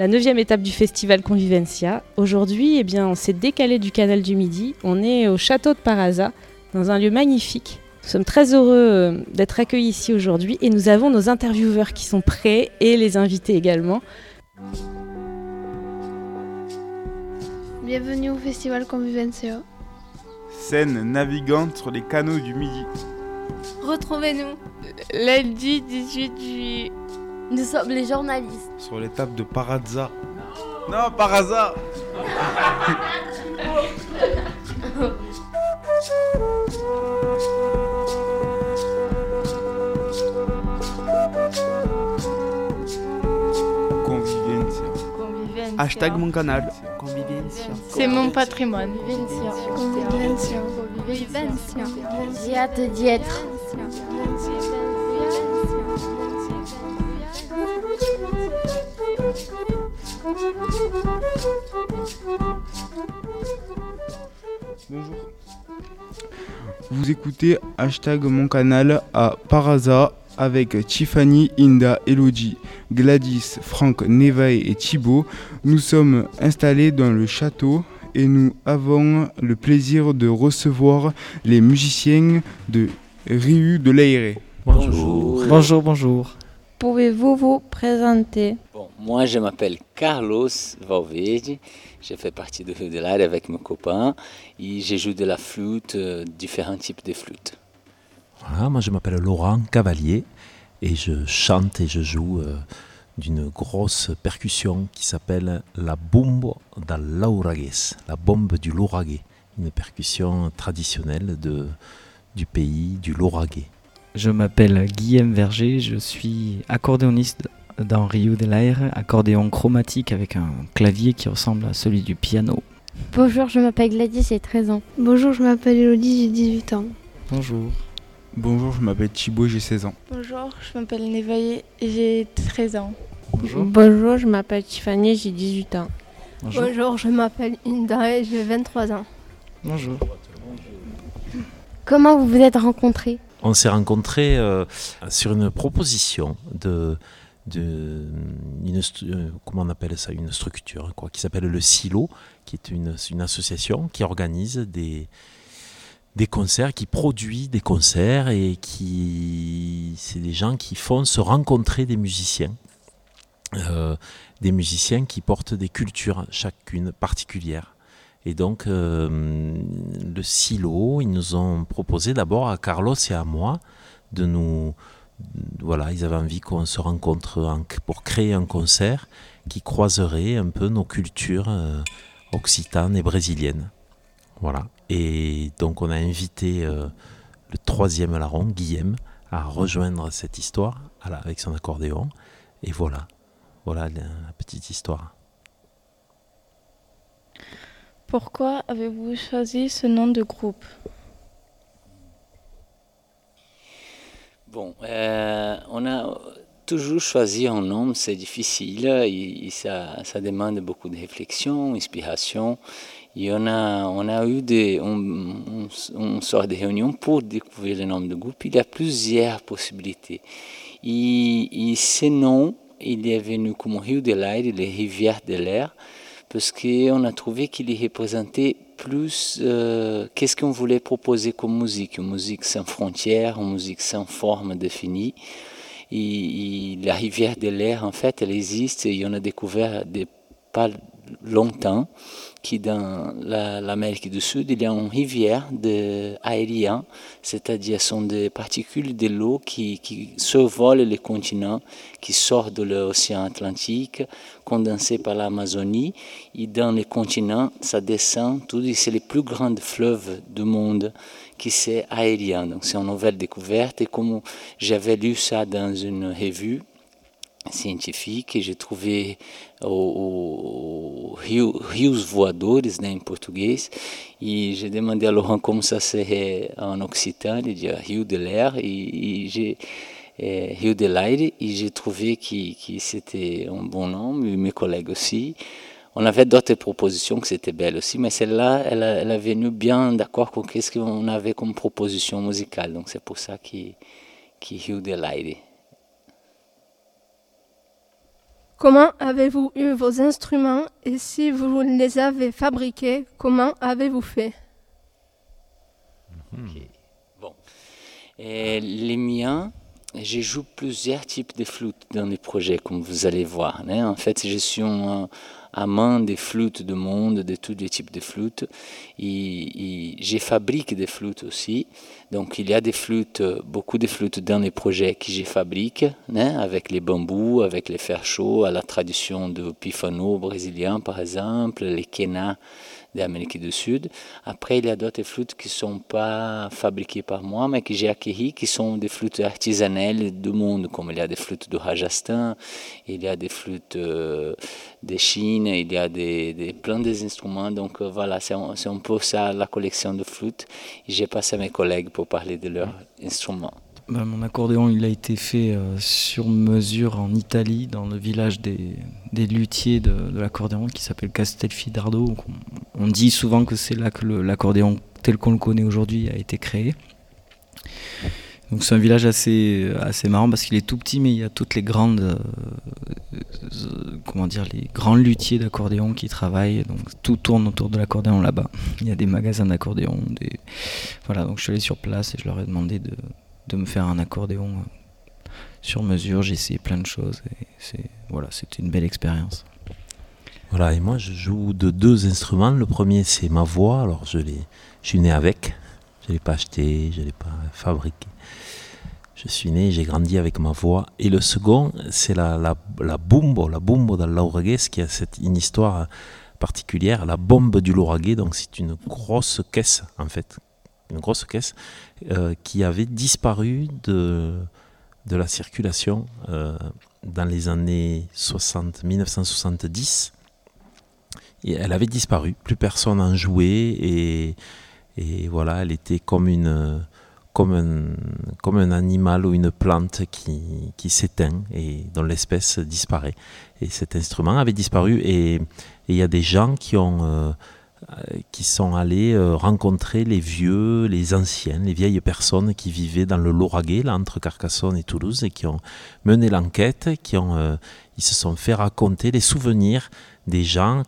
la neuvième étape du festival Convivencia. Aujourd'hui, eh bien, on s'est décalé du canal du Midi. On est au château de Paraza, dans un lieu magnifique. Nous sommes très heureux euh, d'être accueillis ici aujourd'hui et nous avons nos intervieweurs qui sont prêts et les invités également. Bienvenue au festival Convivencia. Scène navigante sur les canaux du Midi. Retrouvez-nous lundi 18 juillet. Nous sommes les journalistes. Sur l'étape de Parazza. Non, Paraza Convivencia. Convivencia. Hashtag mon canal. Convivencia. C'est mon patrimoine. Convivencia. Convivencia. J'ai hâte d'y être. Bonjour. Vous écoutez hashtag mon canal à Paraza avec Tiffany, Inda, Elodie, Gladys, Franck, Nevae et Thibaut. Nous sommes installés dans le château et nous avons le plaisir de recevoir les musiciens de Riu de l'Aéré. Bonjour. Bonjour, bonjour. Pouvez-vous vous présenter? Moi, je m'appelle Carlos Valverde. Je fais partie de Rio de l'Aire avec mes copains et je joue de la flûte, euh, différents types de flûtes. Voilà, moi je m'appelle Laurent Cavalier et je chante et je joue euh, d'une grosse percussion qui s'appelle la bombe da Lauragues, la bombe du Lauragais, une percussion traditionnelle de, du pays du Lauragais. Je m'appelle Guillaume Verger, je suis accordéoniste dans Rio de l'Air, accordéon chromatique avec un clavier qui ressemble à celui du piano. Bonjour, je m'appelle Gladys, j'ai 13 ans. Bonjour, je m'appelle Elodie, j'ai 18 ans. Bonjour. Bonjour, je m'appelle Thibaut, j'ai 16 ans. Bonjour, je m'appelle Nevaillé, j'ai 13 ans. Bonjour. Bonjour, je m'appelle Tiffany, j'ai 18 ans. Bonjour. Bonjour, je m'appelle Inda et j'ai 23 ans. Bonjour. Comment vous vous êtes rencontrés? On s'est rencontrés euh, sur une proposition de, de une, stru- euh, comment on appelle ça, une structure quoi, qui s'appelle le Silo, qui est une, une association qui organise des, des concerts, qui produit des concerts et qui c'est des gens qui font se rencontrer des musiciens, Euh, des musiciens qui portent des cultures chacune particulières. Et donc euh, le silo, ils nous ont proposé d'abord à Carlos et à moi de nous voilà, ils avaient envie qu'on se rencontre en- pour créer un concert qui croiserait un peu nos cultures euh, occitanes et brésiliennes. Voilà. Et donc on a invité euh, le troisième larron, Guillaume, à rejoindre cette histoire avec son accordéon. Et voilà, voilà la petite histoire. Pourquoi avez-vous choisi ce nom de groupe? Bon, euh, on a toujours choisi un nom, c'est difficile, et, ça, demande beaucoup de réflexion, inspiration. Et on a, on a eu des, on, on, sort de réunions pour découvrir le nom du groupe. Il y a plusieurs possibilités. Et, et ce nom, il est venu comme Rio de l'Air, les rivières de l'air, parce qu'on a trouvé qu'il représentait plus euh, qu'est-ce qu'on voulait proposer comme musique, une musique sans frontières, une musique sans forme définie. Et, la rivière de l'air, en fait, elle existe et on a découvert pas longtemps que dans la- l'Amérique du Sud, il y a une rivière de aérienne, c'est-à-dire sont des particules de l'eau qui, qui survolent les continents, qui sortent de l'océan Atlantique, condensées par l'Amazonie, et dans les continents, ça descend, tout, c'est les plus grands fleuves du monde qui c'est aérien. Donc c'est une nouvelle découverte, et comme j'avais lu ça dans une revue, científica e j'ai trouvé o, Rio, Rios Voadores né, em português e j'ai demandé à Laurent como ça serait en occitan, il Rio de l'air j'ai eh, Rio de l'air et j'ai trouvé que, c'était un bon nom, et mes collègues aussi. On avait d'autres propositions que c'était belle aussi, mais celle-là, elle, a- elle est venue bien d'accord avec ce qu'on avait comme proposition musicale. Donc c'est pour ça que, que Rio de l'air. Comment avez-vous eu vos instruments et si vous les avez fabriqués, comment avez-vous fait? Bon. Et les miens, je joue plusieurs types de flûtes dans les projets, comme vous allez voir. Hein. En fait, je suis un amant des flûtes du monde, de tous les types de flûtes. Et, et je fabrique des flûtes aussi. Donc, il y a des flûtes, beaucoup de flûtes dans les projets que je fabrique, hein, avec les bambous, avec les fers chauds, à la tradition du pifano brésilien, par exemple, les quenas d'Amérique du Sud. Après, il y a d'autres flûtes qui ne sont pas fabriquées par moi, mais que j'ai acquis, qui sont des flûtes artisanales du monde, comme il y a des flûtes du Rajasthan, il y a des flûtes euh, de Chine, il y a des, des plein d'instruments. Donc euh, voilà, c'est un, un, peu ça la collection de flûtes. J'ai passé à mes collègues pour parler de leurs instruments. Bah, mon accordéon, il a été fait euh, sur mesure en Italie, dans le village des, des luthiers de, l'accordéon qui s'appelle Castelfidardo. On, dit souvent que c'est là que l'accordéon tel qu'on le connaît aujourd'hui a été créé. Donc c'est un village assez, assez marrant parce qu'il est tout petit, mais il y a toutes les grandes, euh, euh, comment dire, les grands luthiers d'accordéon qui travaillent. Donc tout tourne autour de l'accordéon là-bas. Il y a des magasins d'accordéon, des... voilà. Donc je suis allé sur place et je leur ai demandé de de me faire un accordéon sur mesure. J'ai essayé plein de choses c'est voilà, c'était une belle expérience. Voilà, et moi je joue de deux instruments. Le premier c'est ma voix, alors je l'ai, je suis né avec. Je l'ai pas acheté, je l'ai pas fabriqué. Je suis né, j'ai grandi avec ma voix. Et le second, c'est la, la, la bumbo, la bumbo ce qui a cette, une histoire particulière, la bombe du lauraguet. Donc c'est une grosse caisse en fait, une grosse caisse euh, qui avait disparu de, de la circulation euh, dans les années 60, 1970. Et elle avait disparu, plus personne n'en jouait et, et, voilà, elle était comme, une, comme, un, comme un animal ou une plante qui, qui s'éteint et dont l'espèce disparaît. Et cet instrument avait disparu et il y a des gens qui ont... Euh, qui sont allés euh, rencontrer les vieux, les anciens, les vieilles personnes qui vivaient dans le Lauragais, là, entre Carcassonne et Toulouse, et qui ont mené l'enquête, qui ont, euh, ils se sont fait raconter les souvenirs des gens,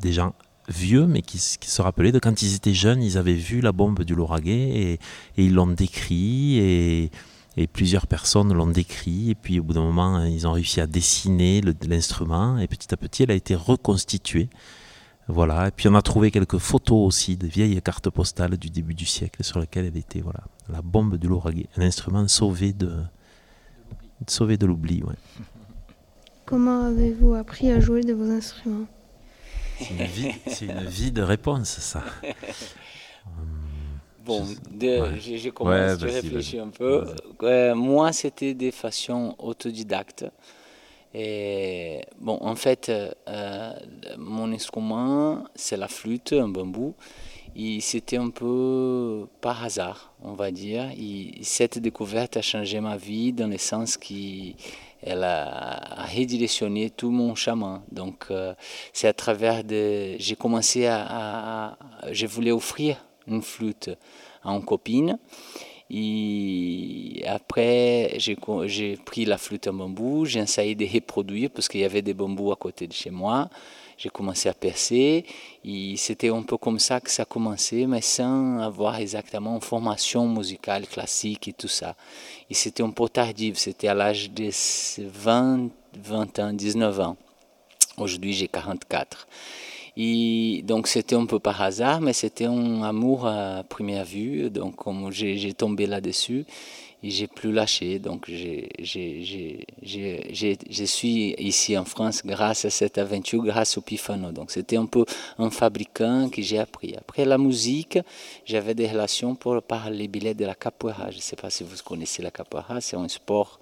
des gens vieux, mais qui, se rappelaient de quand ils étaient jeunes, ils avaient vu la bombe du Lauragais et, et ils l'ont décrit et, et, plusieurs personnes l'ont décrit et puis au bout d'un moment, ils ont réussi à dessiner l'instrument et petit à petit, elle a été reconstituée. Voilà, et puis on a trouvé quelques photos aussi de vieilles cartes postales du début du siècle sur lesquelles elle était, voilà, la bombe du lauraguet, un instrument sauvé de, sauvé de l'oubli. Ouais. Comment avez-vous appris à jouer de vos instruments? C'est une, une, vie de réponse, ça. Bon, ouais. j'ai commencé ouais, réfléchir un peu. Euh, moi, c'était des façons autodidactes. Bon, en fait, euh, mon instrument, c'est la flûte, un bambou. Et c'était un peu par hasard, on va dire. Et cette découverte a changé ma vie dans le sens qu'elle a redirectionné tout mon chemin. Donc, euh, c'est à travers de. J'ai commencé à, à, à. Je voulais offrir une flûte à une copine. Et après, j'ai pris la flûte en bambou, j'ai essayé de reproduire parce qu'il y avait des bambous à côté de chez moi. J'ai commencé à percer et c'était un peu comme ça que ça a commencé, mais sans avoir exactement une formation musicale classique et tout ça. Et c'était un peu tardif, c'était à l'âge de 20, 20 ans, 19 ans. Aujourd'hui, j'ai 44. Et donc c'était un peu par hasard, mais c'était un amour à première vue. Donc comme j'ai tombé là-dessus et j'ai plus lâché. Donc je suis ici en France grâce à cette aventure, grâce au Pifano. Donc c'était un peu un fabricant que j'ai appris. Après la musique, j'avais des relations par les billets de la capoeira. Je ne sais pas si vous connaissez la capoeira, c'est un sport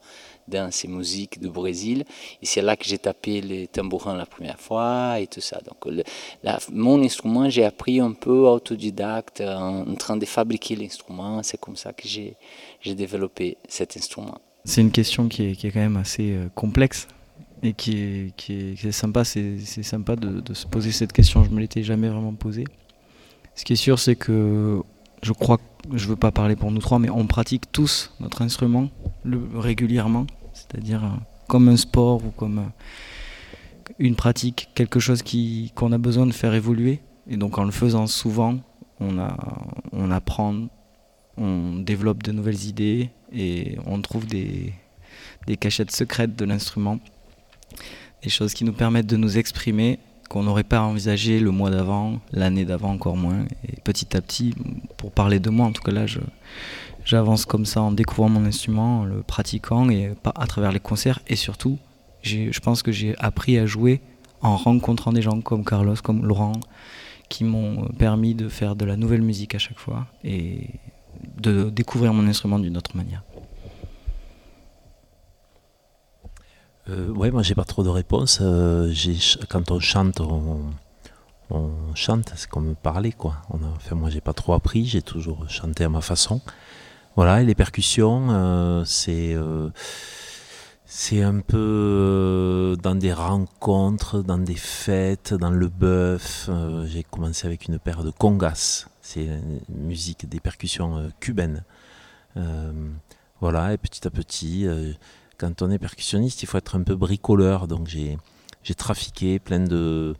danse et musique du Brésil. Et c'est là que j'ai tapé les tambourins la première fois et tout ça. Donc, mon instrument, j'ai appris un peu autodidacte en, en train de fabriquer l'instrument. C'est comme ça que j'ai développé cet instrument. C'est une question qui est, quand même assez euh, complexe et qui est, sympa. C'est sympa de, de, se poser cette question. Je me l'étais jamais vraiment posée. Ce qui est sûr, c'est que je crois, je veux pas parler pour nous trois, mais on pratique tous notre instrument régulièrement, c'est-à-dire euh, comme un sport ou comme, euh, une pratique, quelque chose qui, qu'on a besoin de faire évoluer. Et donc en le faisant souvent, on, on apprend, on développe de nouvelles idées et on trouve des, des cachettes secrètes de l'instrument. Des choses qui nous permettent de nous exprimer qu'on n'aurait pas envisagé le mois d'avant, l'année d'avant encore moins. Et petit à petit, pour parler de moi, en tout cas là, j'avance comme ça en découvrant mon instrument, en le pratiquant et à travers les concerts. Et surtout, je pense que j'ai appris à jouer en rencontrant des gens comme Carlos, comme Laurent, qui m'ont permis de faire de la nouvelle musique à chaque fois et de découvrir mon instrument d'une autre manière. Euh, ouais, moi j'ai pas trop de réponses. Euh, quand on chante, on, chante, c'est comme parler quoi. On enfin, moi j'ai pas trop appris, j'ai toujours chanté à ma façon. Voilà, et les percussions, euh, c'est euh, c'est un peu dans des rencontres, dans des fêtes, dans le bœuf. j'ai commencé avec une paire de congas, c'est musique des percussions cubaines. voilà, et petit à petit, quand on est percussionniste, il faut être un peu bricoleur. Donc j'ai trafiqué plein de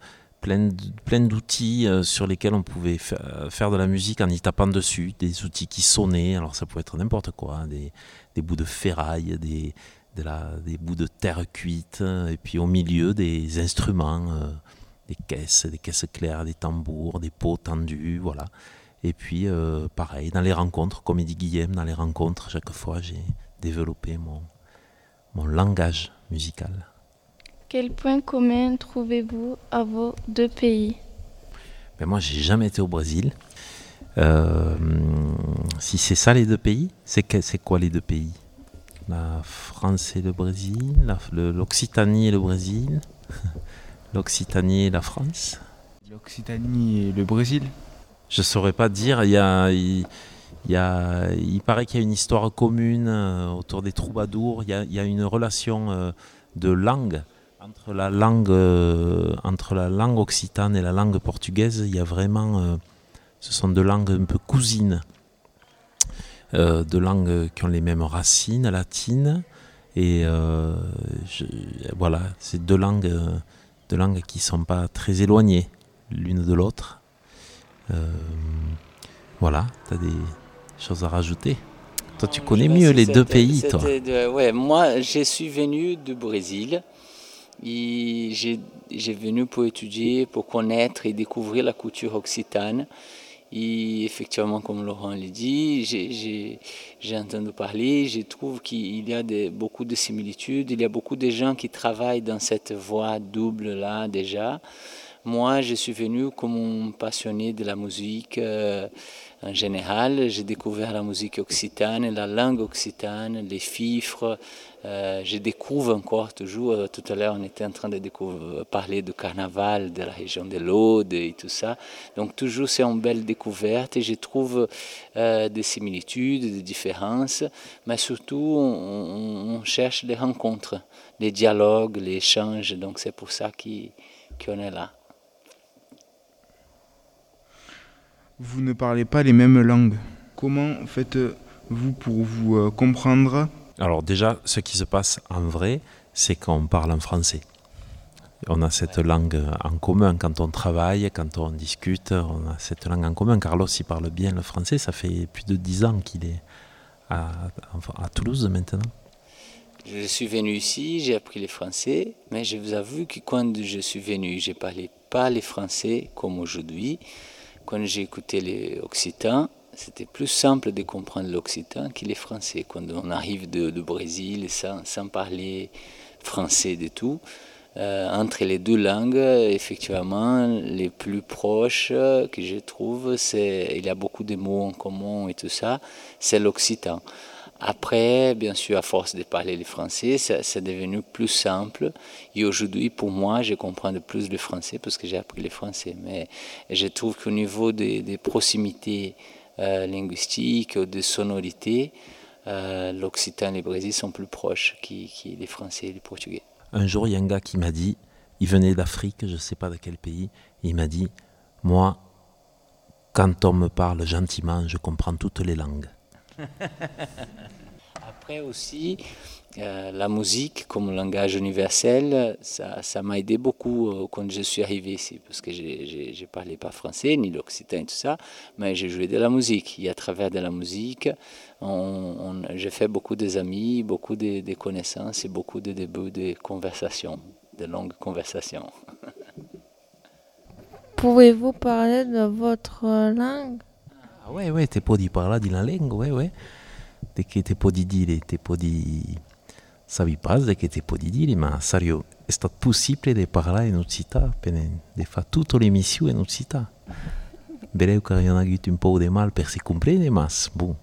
plein d'outils euh, sur lesquels on pouvait euh, faire de la musique en y tapant dessus, des outils qui sonnaient, alors ça pouvait être n'importe quoi, hein, des, bouts de ferraille, des, bouts de terre cuite, et puis au milieu des instruments, euh, des caisses, des caisses claires, des tambours, des pots tendus, voilà. Et puis pareil, dans les rencontres, comme dit Guillaume, dans les rencontres, chaque fois j'ai développé mon, mon langage musical. Quel point commun trouvez-vous à vos deux pays? Ben Moi, j'ai jamais été au Brésil. Euh, si c'est ça les deux pays, c'est quoi les deux pays? La France et le Brésil, l'Occitanie et le Brésil, l'Occitanie et la France L'Occitanie et le Brésil Je saurais pas dire. Il y a, il paraît qu'il y a une histoire commune euh, autour des troubadours. Il y a, une relation euh, de langue entre la langue, euh, entre la langue occitane et la langue portugaise, il y a vraiment, ce sont deux langues un peu cousines, deux langues qui ont les mêmes racines latines, et voilà, c'est deux langues, deux langues qui sont pas très éloignées l'une de l'autre. voilà, tu des choses à rajouter. Toi, tu connais mieux les deux pays, toi. ouais, moi, je suis venu du Brésil j'ai venu pour étudier, pour connaître et découvrir la culture occitane. Et effectivement, comme Laurent l'a dit, j'ai entendu parler, je trouve qu'il y a beaucoup de similitudes, il y a beaucoup de gens qui travaillent dans cette voie double-là déjà. Moi, je suis venu comme un passionné de la musique. Euh, en général. J'ai découvert la musique occitane, la langue occitane, les fifres. Euh, je découvre encore toujours. Euh, tout à l'heure, on était en train de parler du carnaval de la région de l'Aude et tout ça. Donc, toujours, c'est une belle découverte et je trouve euh, des similitudes, des différences, mais surtout, on, cherche les rencontres, les dialogues, les échanges. Donc, c'est pour ça qu'on est là. Vous ne parlez pas les mêmes langues. Comment faites-vous pour vous euh, comprendre? Alors déjà, ce qui se passe en vrai, c'est qu'on parle en français. On a cette langue en commun quand on travaille, quand on discute, on a cette langue en commun. Carlos, il parle bien le français, ça fait plus de dix ans qu'il est à, à, Toulouse maintenant. Je suis venu ici, j'ai appris le français, mais je vous avoue que quand je suis venu, je ne parlais pas le français comme aujourd'hui. Quand j'ai écouté les Occitans, c'était plus simple de comprendre l'occitan que les français. Quand on arrive de, Brésil sans, parler français du tout, euh, entre les deux langues, effectivement, les plus proches que je trouve, c'est il y a beaucoup de mots en commun et tout ça, c'est l'occitan. Après, bien sûr, à force de parler le français, c'est devenu plus simple. Et aujourd'hui, pour moi, je comprends de plus le français parce que j'ai appris le français. Mais je trouve qu'au niveau des, proximités euh, linguistiques, de sonorités, euh, l'occitan et le brésil sont plus proches que, les français et les portugais. Un jour, il y a un gars qui m'a dit, il venait d'Afrique, je ne sais pas de quel pays, il m'a dit, moi, quand on me parle gentiment, je comprends toutes les langues. après aussi, euh, la musique comme langage universel, ça m'a aidé beaucoup euh, quand je suis arrivé ici, parce que je ne parlais pas français, ni l'occitan et tout ça, mais j'ai joué de la musique. Et à travers de la musique, j'ai fait beaucoup d'amis, beaucoup de, de, connaissances et beaucoup de débuts de conversations, de longues conversations. Pouvez-vous parler de votre langue? Ah, Oui, oui, tu peux parler de la langue, oui, oui. De che te può dire, te può dire savi pas de che te può dire, ma serio, è stato possibile di parlare in Occità, di fare tutte le missioni in Occità. Vereu che abbiamo avuto un po' di mal per si comprendere, ma bom.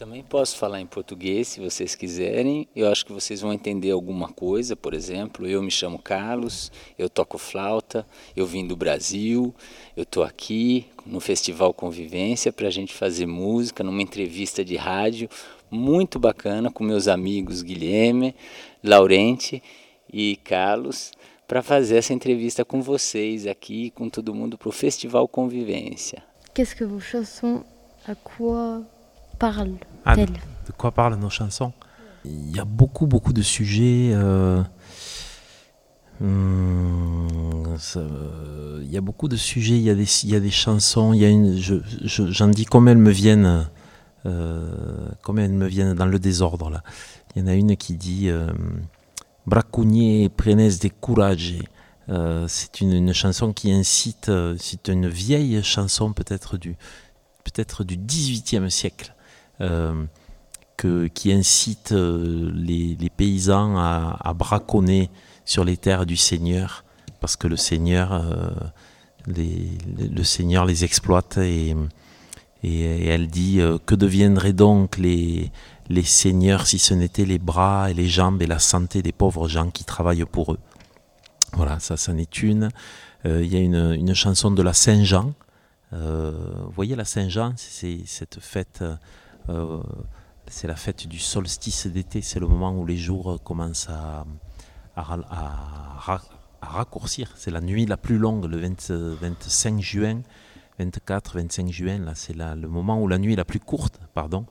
Também posso falar em português, se vocês quiserem. Eu acho que vocês vão entender alguma coisa, por exemplo. Eu me chamo Carlos, eu toco flauta, eu vim do Brasil, eu estou aqui no Festival Convivência para a gente fazer música, numa entrevista de rádio muito bacana com meus amigos Guilherme, Laurente e Carlos para fazer essa entrevista com vocês aqui, com todo mundo para o Festival Convivência. Qu'est-ce que vos chansons, à quoi parlent ah, de quoi parlent nos chansons? Il y a beaucoup, beaucoup de sujets. Euh, hum, il y a beaucoup de sujets, il y a des, il y a des chansons, il y a une, j'en je, j'en dis comme elles me viennent euh, comme elles me viennent dans le désordre là. Il y en a une qui dit euh, Braconnier prenez des courage. Euh, c'est une, chanson qui incite, c'est une vieille chanson peut-être du peut-être du 18e siècle, que, qui incite les, paysans à, braconner sur les terres du Seigneur, parce que le Seigneur, le Seigneur les exploite et, et, elle dit euh, Que deviendraient donc les, les seigneurs si ce n'étaient les bras et les jambes et la santé des pauvres gens qui travaillent pour eux? Voilà, ça, c'en est une. Euh, il y a une, une, chanson de la Saint-Jean. Euh, vous voyez, la Saint-Jean, c'est cette fête. C'est la fête du solstice d'été, c'est le moment où les jours commencent à, raccourcir. C'est la nuit la plus longue, le 20, 25 juin. 24-25 juin, là, c'est le moment où la nuit est la plus courte, pardon.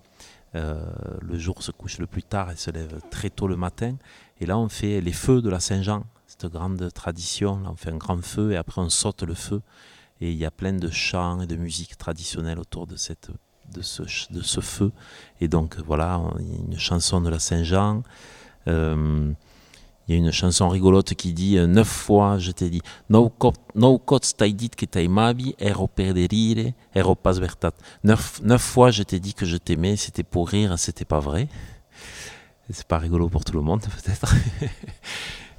Euh, le jour se couche le plus tard et se lève très tôt le matin. Et là, on fait les feux de la Saint-Jean, cette grande tradition. On fait un grand feu et après, on saute le feu. Et il y a plein de chants et de musique traditionnelle autour de, cette, de, ce, feu. Et donc, voilà, une chanson de la Saint-Jean. Euh, il y a une chanson rigolote qui dit euh, neuf fois je t'ai dit no cots t'ai dit que t'ai mabi ero per rire ero pas vertat neuf, neuf fois je t'ai dit que je t'aimais c'était pour rire c'était pas vrai c'est pas rigolo pour tout le monde peut-être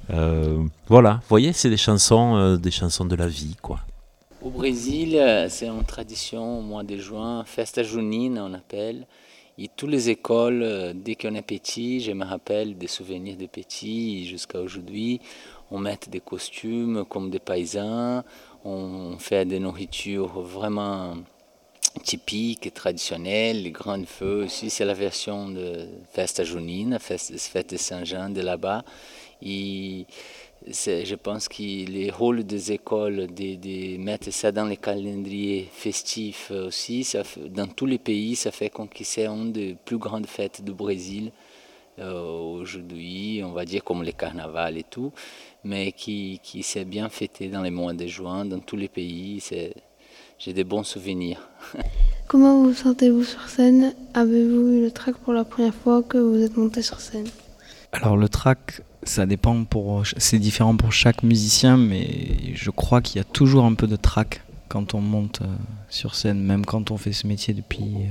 euh, voilà vous voyez c'est des chansons des chansons de la vie quoi au Brésil c'est une tradition au mois de juin festa junina on appelle et toutes les écoles, euh, dès qu'on est petit, je me rappelle des souvenirs de petit jusqu'à aujourd'hui, on met des costumes comme des paysans, on fait des nourritures vraiment typiques et traditionnelles, les grands feux aussi, c'est la version de Festa Junina, Fête de Saint-Jean de là-bas. Je pense que le rôle des écoles de, mettre ça dans les calendriers festifs aussi, ça dans tous les pays, ça fait qu'on c'est une des plus grandes fêtes du Brésil euh, aujourd'hui, on va dire comme le carnaval et tout, mais qui, qui s'est bien fêté dans les mois de juin, dans tous les pays. J'ai des bons souvenirs. Comment vous sentez-vous sur scène? Avez-vous eu le trac pour la première fois que vous êtes monté sur scène? Alors le trac, ça dépend pour. C'est différent pour chaque musicien, mais je crois qu'il y a toujours un peu de trac quand on monte euh, sur scène, même quand on fait ce métier depuis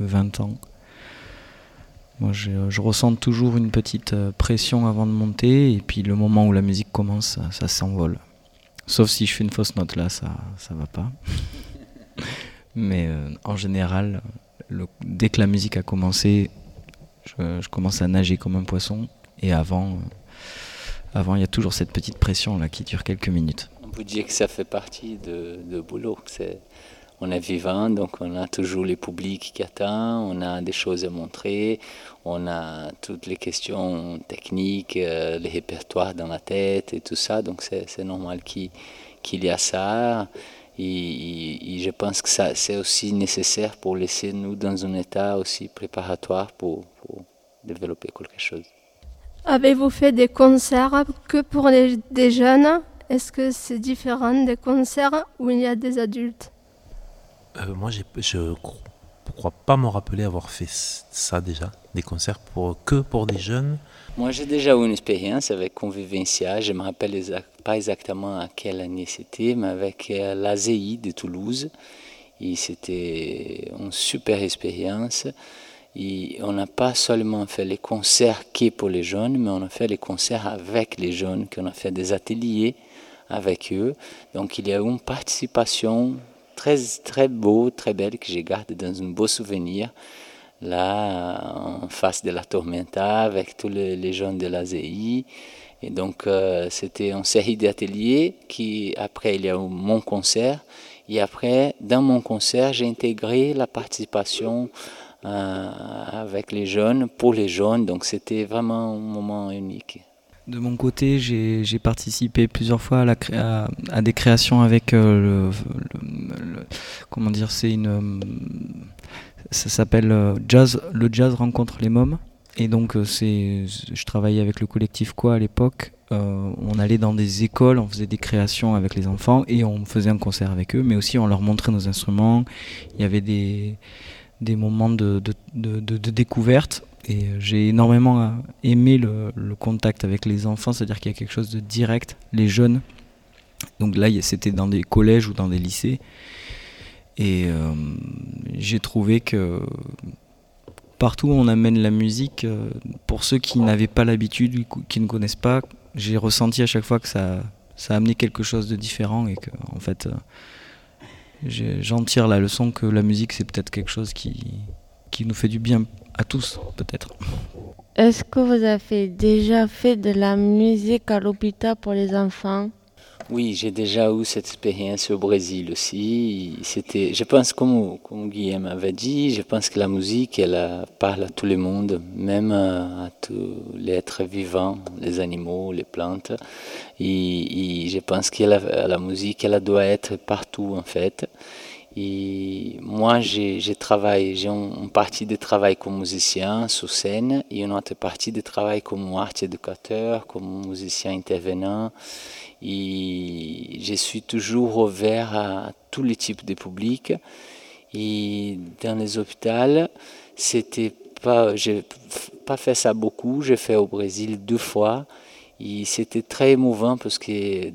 20 euh, ans. Moi, je, ressens toujours une petite euh, pression avant de monter, et puis le moment où la musique commence, ça, s'envole. Sauf si je fais une fausse note, là, ça, ça va pas. Mais en général, dès que la musique a commencé, je commence à nager comme un poisson et avant, euh, avant, il y a toujours cette petite pression là qui dure quelques minutes. On peut dire que ça fait partie de, boulot. On est vivant, donc on a toujours les publics qui attendent, on a des choses à montrer, on a toutes les questions techniques, euh, les répertoires dans la tête et tout ça. Donc c'est, normal qu'il, y a ça. Et, je pense que c'est aussi nécessaire pour laisser nous dans un état aussi préparatoire pour, développer quelque chose. Avez-vous fait des concerts que pour les, des jeunes? Est-ce que c'est différent des concerts où il y a des adultes? Euh, moi, je ne crois pas me rappeler avoir fait ça déjà, des concerts pour, que pour des jeunes. Moi, j'ai déjà eu une expérience avec Convivencia. Je ne me rappelle pas exactement à quelle année c'était, mais avec euh, l'AZI de Toulouse. Et c'était une super expérience. Et on n'a pas seulement fait les concerts qui pour les jeunes, mais on a fait les concerts avec les jeunes, qu'on a fait des ateliers avec eux. Donc il y a une participation très, très beau, très belle, que j'ai gardée dans un beau souvenir là en face de la Tormenta avec tous les, jeunes de l'AZI. Et donc euh, c'était une série d'ateliers qui après il y a eu mon concert et après dans mon concert j'ai intégré la participation avec les jeunes pour les jeunes donc c'était vraiment un moment unique. De mon côté, j'ai participé plusieurs fois à, des créations avec euh, le, comment dire, c'est une, euh, ça s'appelle euh, jazz, le jazz rencontre les mômes. Et donc euh, je travaillais avec le collectif quoi à l'époque. Euh, on allait dans des écoles, on faisait des créations avec les enfants et on faisait un concert avec eux, mais aussi on leur montrait nos instruments. Il y avait des des moments de, de, de- découverte. Et euh, j'ai énormément euh, aimé le, contact avec les enfants, c'est-à-dire qu'il y a quelque chose de direct, les jeunes. Donc là, c'était dans des collèges ou dans des lycées. Et euh, j'ai trouvé que partout où on amène la musique, pour ceux qui n'avaient pas l'habitude, qui ne connaissent pas, j'ai ressenti à chaque fois que ça, ça a amené quelque chose de différent et que, en fait, j'en tire la leçon que la musique, c'est peut-être quelque chose qui, qui nous fait du bien à tous, peut-être. Est-ce que vous avez déjà fait de la musique à l'hôpital pour les enfants? Oui, j'ai déjà eu cette expérience au Brésil aussi. C'était, je pense, comme, comme Guillaume avait dit, je pense que la musique, elle euh, parle à tout le monde, même euh, à tous les êtres vivants, les animaux, les plantes. Et, je pense que la, musique, elle doit être partout, en fait. Et moi, j'ai travaillé, j'ai une partie de travail comme musicien sur scène et une autre partie de travail comme art éducateur, comme musicien intervenant. Et je suis toujours ouvert à tous les types de publics. Et dans les hôpitaux, c'était pas, j'ai pas fait ça beaucoup. J'ai fait au Brésil deux fois. C'était très émouvant parce que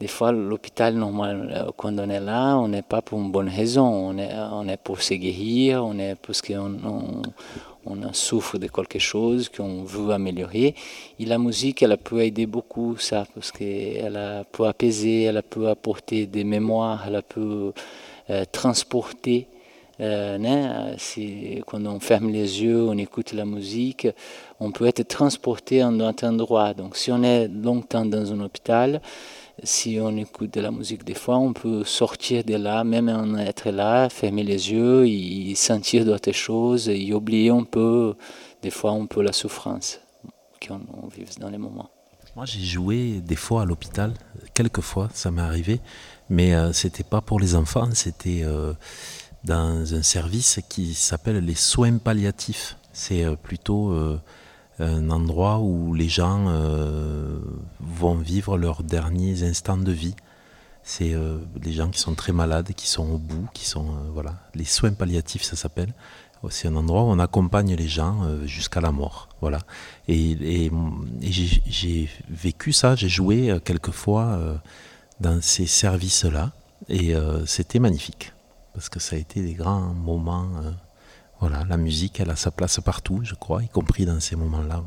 des fois, l'hôpital, normal, euh, quand on est là, on n'est pas pour une bonne raison. On est, on est pour se guérir, on est parce qu'on on, on souffre de quelque chose qu'on veut améliorer. Et la musique, elle peut aider beaucoup ça, parce qu'elle peut apaiser, elle peut apporter des mémoires, elle peut transporter. Euh, si- quand on ferme les yeux, on écoute la musique, on peut être transporté à un endroit. Donc si on est longtemps dans un hôpital, si on écoute de la musique des fois, on peut sortir de là, même en être là, fermer les yeux et sentir d'autres choses et oublier un peu, des fois, un peu la souffrance qu'on on vit dans les moments. Moi, j'ai joué des fois à l'hôpital, quelques fois, ça m'est arrivé, mais euh, c'était pas pour les enfants, c'était euh, dans un service qui s'appelle les soins palliatifs. C'est euh, plutôt euh, un endroit où les gens euh, vont vivre leurs derniers instants de vie. C'est euh, des gens qui sont très malades, qui sont au bout, qui sont voilà, les soins palliatifs, ça s'appelle. C'est un endroit où on accompagne les gens jusqu'à la mort, voilà. Et, et- j'ai- vécu ça, j'ai joué quelques fois euh, dans ces services-là, et c'était magnifique parce que ça a été des grands moments. euh, voilà, la musique, elle a sa place partout, je crois, y compris dans ces moments-là.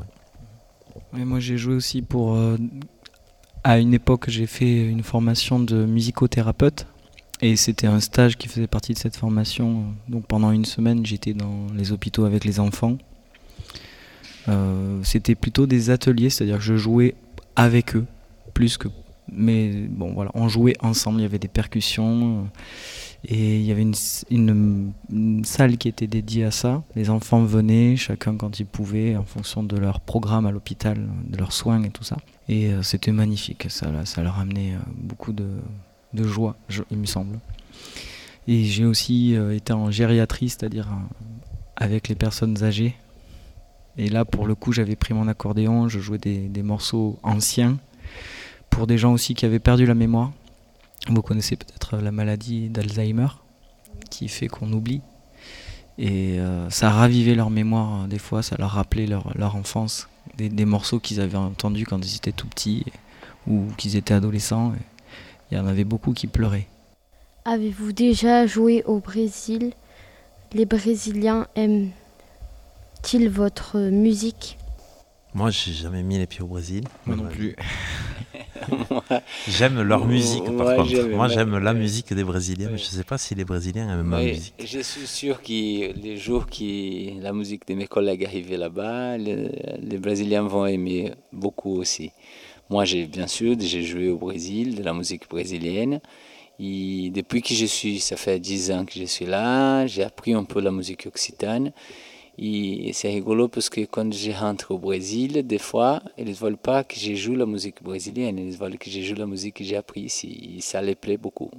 moi j'ai joué aussi pour... euh, à une époque j'ai fait une formation de musicothérapeute et c'était un stage qui faisait partie de cette formation. Donc pendant une semaine j'étais dans les hôpitaux avec les enfants. Euh, c'était plutôt des ateliers, c'est-à-dire que je jouais avec eux, plus que... Mais bon voilà, on jouait ensemble, il y avait des percussions. Et il y avait une, salle qui était dédiée à ça. Les enfants venaient, chacun quand ils pouvaient, en fonction de leur programme à l'hôpital, de leurs soins et tout ça. Et euh, c'était magnifique, ça, leur amenait euh, beaucoup de, joie, il me semble. Et j'ai aussi euh, été en gériatrie, c'est-à-dire avec les personnes âgées. Et là, pour le coup, j'avais pris mon accordéon, je jouais des morceaux anciens pour des gens aussi qui avaient perdu la mémoire. Vous connaissez peut-être la maladie d'Alzheimer qui fait qu'on oublie. Et euh, ça ravivé leur mémoire euh, des fois, ça leur rappelait leur, enfance, des, des morceaux qu'ils avaient entendus quand ils étaient tout petits ou qu'ils étaient adolescents. Il y en avait beaucoup qui pleuraient. Avez-vous déjà joué au Brésil? Les Brésiliens aiment-ils votre musique? Moi, j'ai jamais mis les pieds au Brésil. Moi non plus. J'aime leur musique, par Moi, contre. Moi, j'aime la musique des Brésiliens, mais je sais pas si les Brésiliens aiment ma musique. je suis sûr que les jours que la musique de mes collègues arrive là-bas, le- les Brésiliens vont aimer beaucoup aussi. Moi, j'ai bien sûr, j'ai joué au Brésil, de la musique brésilienne. Et depuis que je suis, ça fait 10 ans que je suis là, j'ai appris un peu la musique occitane. Et c'est rigolo parce que quand je rentre au Brésil, des fois, ils ne veulent pas que je joue la musique brésilienne, ils veulent que je joue la musique que j'ai appris ici. Et ça les plaît beaucoup.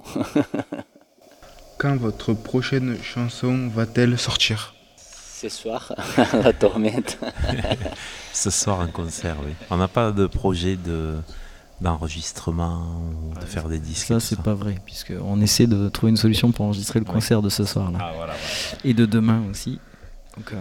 Quand votre prochaine chanson va-t-elle sortir? Ce soir, la tormente. Ce soir, un concert, oui. On n'a pas de projet de d'enregistrement ou de faire des disques. Ça, c'est pas vrai, puisqu'on essaie de trouver une solution pour enregistrer le concert de ce soir-là. Ah, voilà, Et de demain aussi. Donc euh,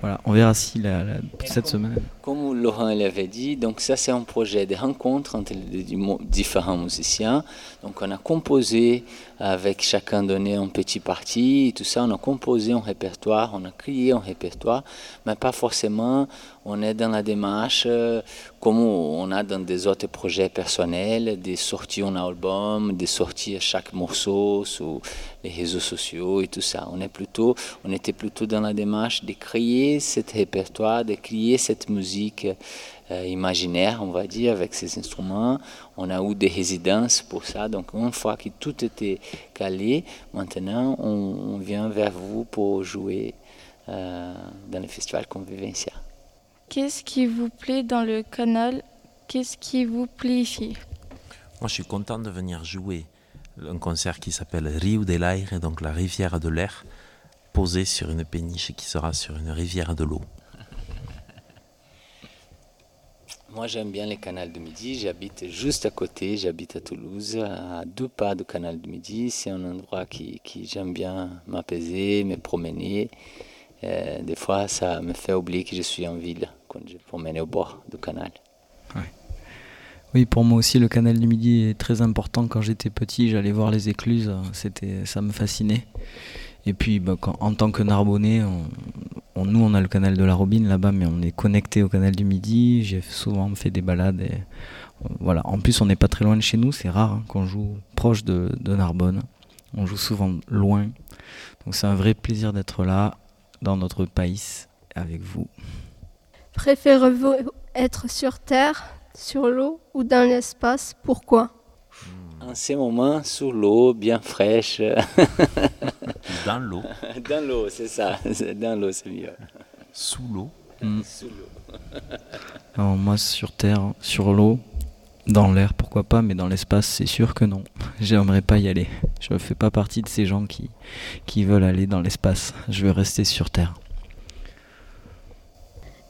voilà, on verra si la, la- cette semaine. Comme Laurent l'avait dit, donc ça c'est un projet de rencontre entre les différents musiciens. Donc on a composé avec chacun donné un petit parti, tout ça, on a composé un répertoire, on a créé un répertoire, mais pas forcément on est dans la démarche euh, comme on a dans des autres projets personnels, de sortir un album, de sortir chaque morceau sur les réseaux sociaux et tout ça. On, est plutôt, on était plutôt dans la démarche de créer cet répertoire, de créer cette musique euh, imaginaire, on va dire, avec ces instruments. On a eu des résidences pour ça. Donc, une fois que tout était calé, maintenant, on, on vient vers vous pour jouer euh, dans le festival Convivencia. Qu'est-ce qui vous plaît dans le canal? Qu'est-ce qui vous plaît? Ici Moi, je suis content de venir jouer un concert qui s'appelle Rio del Aire, donc la rivière de l'air, posé sur une péniche qui sera sur une rivière de l'eau. Moi, j'aime bien le canal du Midi. J'habite juste à côté. J'habite à Toulouse, à deux pas du canal du Midi. C'est un endroit qui, qui j'aime bien m'apaiser, me promener. Euh, des fois, ça me fait oublier que je suis en ville quand je au bord du canal. Oui, pour moi aussi, le canal du Midi est très important. Quand j'étais petit, j'allais voir les écluses, c'était, ça me fascinait. Et puis, bah, en tant que Narbonnais, on, on- nous, on a le canal de la Robine là-bas, mais on est connecté au canal du Midi. J'ai souvent fait des balades. Euh, voilà. En plus, on n'est pas très loin de chez nous. C'est rare hein, qu'on joue proche de, de Narbonne. On joue souvent loin. Donc, c'est un vrai plaisir d'être là, dans notre pays, avec vous. Préférez-vous être sur Terre, sur l'eau ou dans l'espace? Pourquoi? En ce moment, sous l'eau, bien fraîche. Dans l'eau, Dans l'eau, c'est ça. Dans l'eau, c'est mieux. sous l'eau. Mm. Sous l'eau. Alors, moi, sur Terre, sur l'eau, dans l'air, pourquoi pas, mais dans l'espace, c'est sûr que non. J'aimerais pas y aller. Je ne fais pas partie de ces gens qui, qui veulent aller dans l'espace. Je veux rester sur Terre.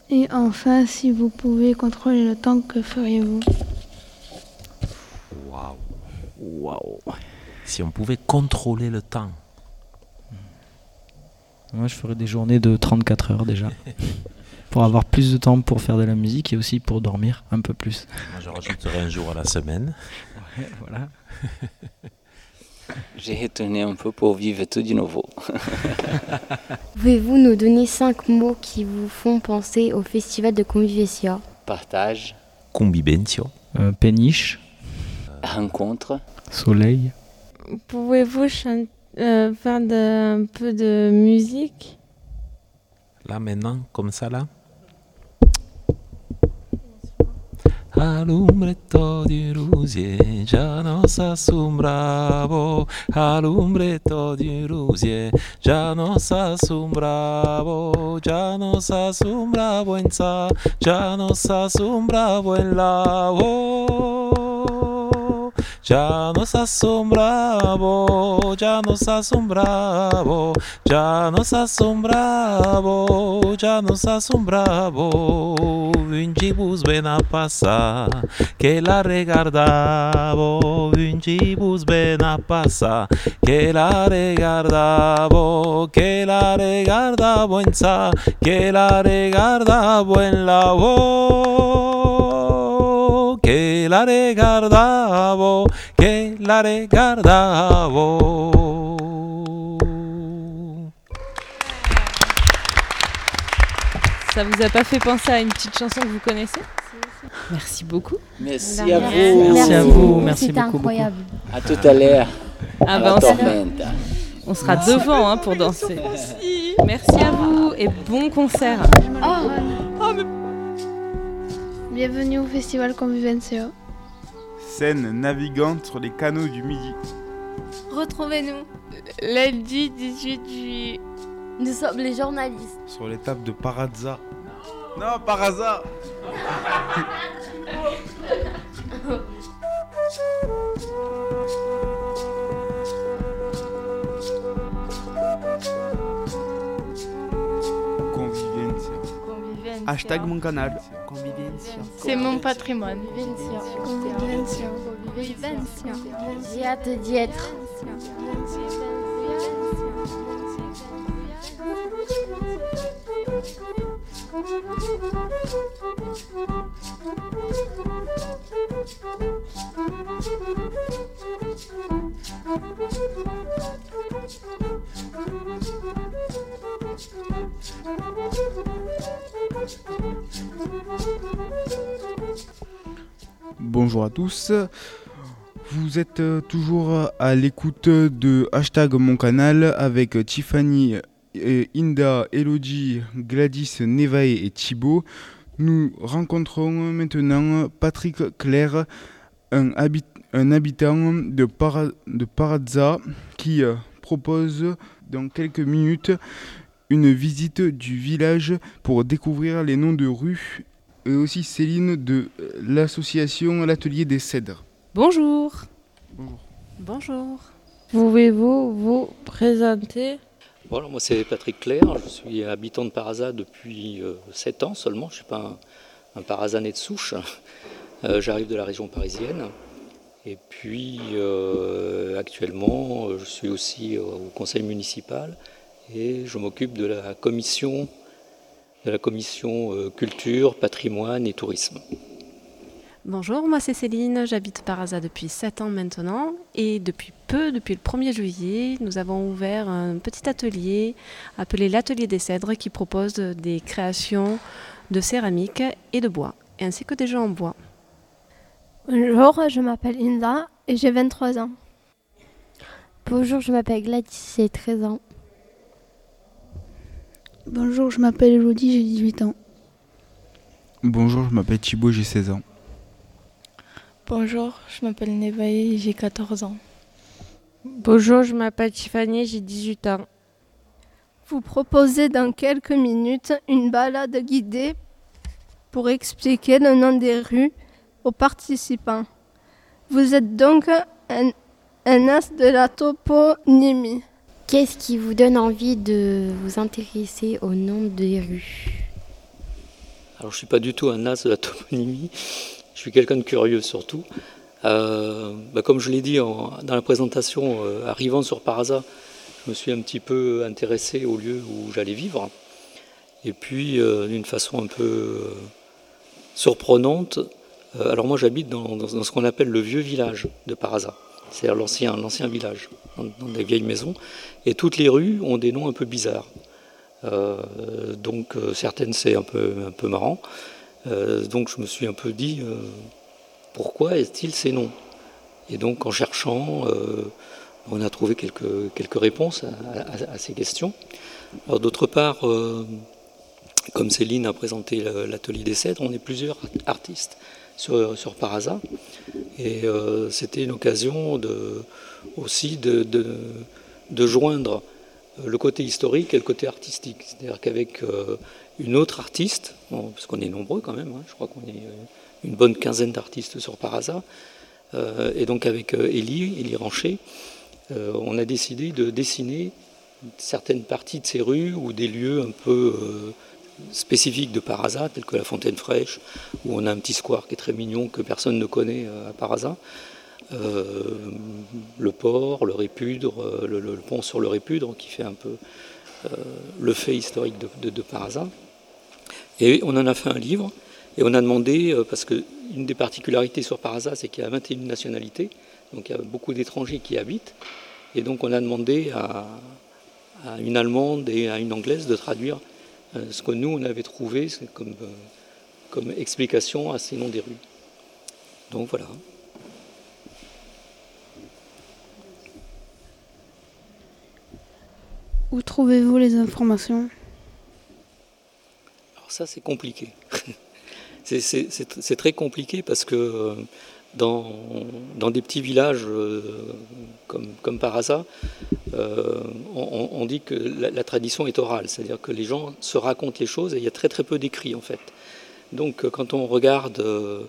Et enfin, si vous pouvez contrôler le temps, que feriez-vous Waouh. Waouh. Si on pouvait contrôler le temps. Moi, je ferais des journées de 34 heures déjà. pour avoir plus de temps pour faire de la musique et aussi pour dormir un peu plus. Moi, je rajouterais un jour à la semaine. voilà. J'ai retourné un peu pour vivre tout de nouveau. Pouvez-vous nous donner cinq mots qui vous font penser au festival de Convivencia? Partage, Convivencio. Euh, péniche, rencontre, soleil. Pouvez-vous euh, faire de- un peu de musique? Là maintenant, comme ça là? Alumbretto di luce, già non s'assombravo. Alumbretto di luce, già non s'assombravo. Già non s'assombravo in sa, già non s'assombravo in là. Oh, ya nos asombramos, ya nos asombramos, ya nos asombramos, ya nos asombramos. Un gibus ven a pasar, que la regardamos, un gibus ven a pasar, que la regardamos, que la regardamos en sa, que la regardamos en la voz, que la regardamos, que la regardamos. Ça vous a pas fait penser à une petite chanson que vous connaissez? Merci beaucoup. Merci Merci. à vous. Merci à vous, merci C'était beaucoup. incroyable. À tout à l'heure. Ah À la on, sera, tormenta. on sera devant hein, pour danser. Merci à vous et bon concert. Bienvenue au festival Convivencia. Scène navigante sur les canaux du Midi. Retrouvez-nous. Lundi 18 juillet. Nous sommes les journalistes. Sur l'étape de Parazza. Non, Parazza Hashtag mon canal. Convivencia. C'est mon patrimoine. Convivencia. J'ai hâte d'y être. Bonjour à tous. Vous êtes euh, toujours à l'écoute de hashtag mon canal avec Tiffany, Inda, Elodie, Gladys, Nevae et Thibaut. Nous rencontrons maintenant Patrick Claire, un, habit- un habitant de, Para- de Parazza qui euh, propose dans quelques minutes une visite du village pour découvrir les noms de rues et aussi Céline de euh, l'association L'Atelier des Cèdres. Bonjour. Bonjour. Bonjour. Pouvez-vous vous présenter Voilà, moi c'est Patrick Claire, je suis habitant de Parasa depuis 7 ans seulement, je ne suis pas un, un de souche, Euh, j'arrive de la région parisienne. Et puis euh, actuellement euh, je suis aussi euh, au conseil municipal et je m'occupe de la commission, de la commission euh, culture, patrimoine et tourisme. Bonjour, moi c'est Céline, j'habite Parasa depuis 7 ans maintenant et depuis peu, depuis le 1er juillet, nous avons ouvert un petit atelier appelé l'Atelier des Cèdres qui propose des créations de céramique et de bois, ainsi que des jeux en bois. Bonjour, je m'appelle Inda et j'ai 23 ans. Bonjour, je m'appelle Gladys, j'ai 13 ans. Bonjour, je m'appelle Elodie, j'ai 18 ans. Bonjour, je m'appelle Thibaut, j'ai 16 ans. Bonjour, je m'appelle Nevae, j'ai 14 ans. Bonjour, je m'appelle Tiffany, j'ai 18 ans. Vous proposez dans quelques minutes une balade guidée pour expliquer le nom des rues aux participants. Vous êtes donc un, un as de la toponymie. Qu'est-ce qui vous donne envie de vous intéresser au nom des rues? Alors je ne suis pas du tout un as de la toponymie, je suis quelqu'un de curieux surtout. Euh, bah, comme je l'ai dit dans la présentation, euh, arrivant sur Parasa, je me suis un petit peu intéressé au lieu où j'allais vivre. Et puis euh, d'une façon un peu surprenante, alors moi j'habite dans, ce qu'on appelle le vieux village de Parasa, c'est-à-dire l'ancien, village, dans, dans des vieilles maisons. Et toutes les rues ont des noms un peu bizarres. Donc certaines c'est un peu, un peu marrant. Euh, donc je me suis un peu dit euh, pourquoi est-il ces noms? Et donc en cherchant, euh, on a trouvé quelques, quelques réponses à, ces questions. Alors d'autre part, comme Céline a présenté l'atelier des cèdres, on est plusieurs artistes sur, sur Parasa. Et c'était une occasion de, aussi de, de- de joindre le côté historique et le côté artistique. C'est-à-dire qu'avec une autre artiste, parce qu'on est nombreux quand même, hein, je crois qu'on est euh, une bonne quinzaine d'artistes sur Parasa, et donc avec Élie, Élie Rancher, on a décidé de dessiner certaines parties de ces rues ou des lieux un peu spécifiques de Parasa, tels que la Fontaine Fraîche, où on a un petit square qui est très mignon que personne ne connaît à Parasa. le port, le Répudre, le, pont sur le Répudre qui fait un peu le fait historique de, de, Parasa. Et on en a fait un livre et on a demandé, parce qu'une des particularités sur Parasa, c'est qu'il y a 21 nationalités, donc il y a beaucoup d'étrangers qui habitent, et donc on a demandé à, à une Allemande et à une Anglaise de traduire euh, ce que nous, on avait trouvé comme, euh, comme explication à ces noms des rues. Donc voilà. Où trouvez-vous les informations? Alors ça, c'est compliqué. c'est très compliqué parce que euh, dans, des petits villages comme, comme par hasard, euh, on, dit que la, tradition est orale, c'est-à-dire que les gens se racontent les choses et il y a très très peu d'écrits en fait. Donc euh, quand on regarde euh,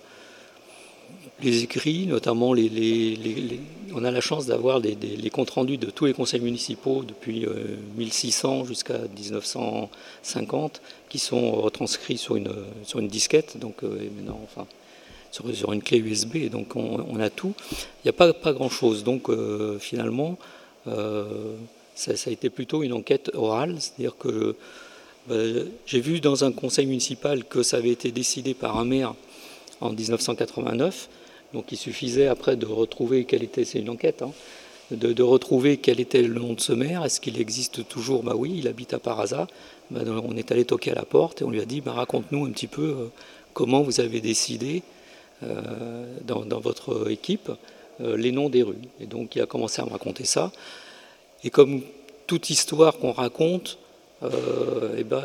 les écrits, notamment les, on a la chance d'avoir les, comptes rendus de tous les conseils municipaux depuis 1600 jusqu'à 1950, qui sont retranscrits sur une, disquette, donc maintenant, enfin, sur, une clé USB, donc on, a tout. Il n'y a pas, grand-chose, donc finalement, euh, ça, a été plutôt une enquête orale, c'est-à-dire que j'ai vu dans un conseil municipal que ça avait été décidé par un maire en 1989, donc il suffisait après de retrouver quel était, c'est une enquête, hein, de, retrouver quel était le nom de ce maire, est-ce qu'il existe toujours? Bah oui, il habite à Parasa. Bah, on est allé toquer à la porte et on lui a dit bah, raconte-nous un petit peu euh, comment vous avez décidé euh, dans, votre équipe euh, les noms des rues. Et donc il a commencé à me raconter ça. Et comme toute histoire qu'on raconte, eh ben,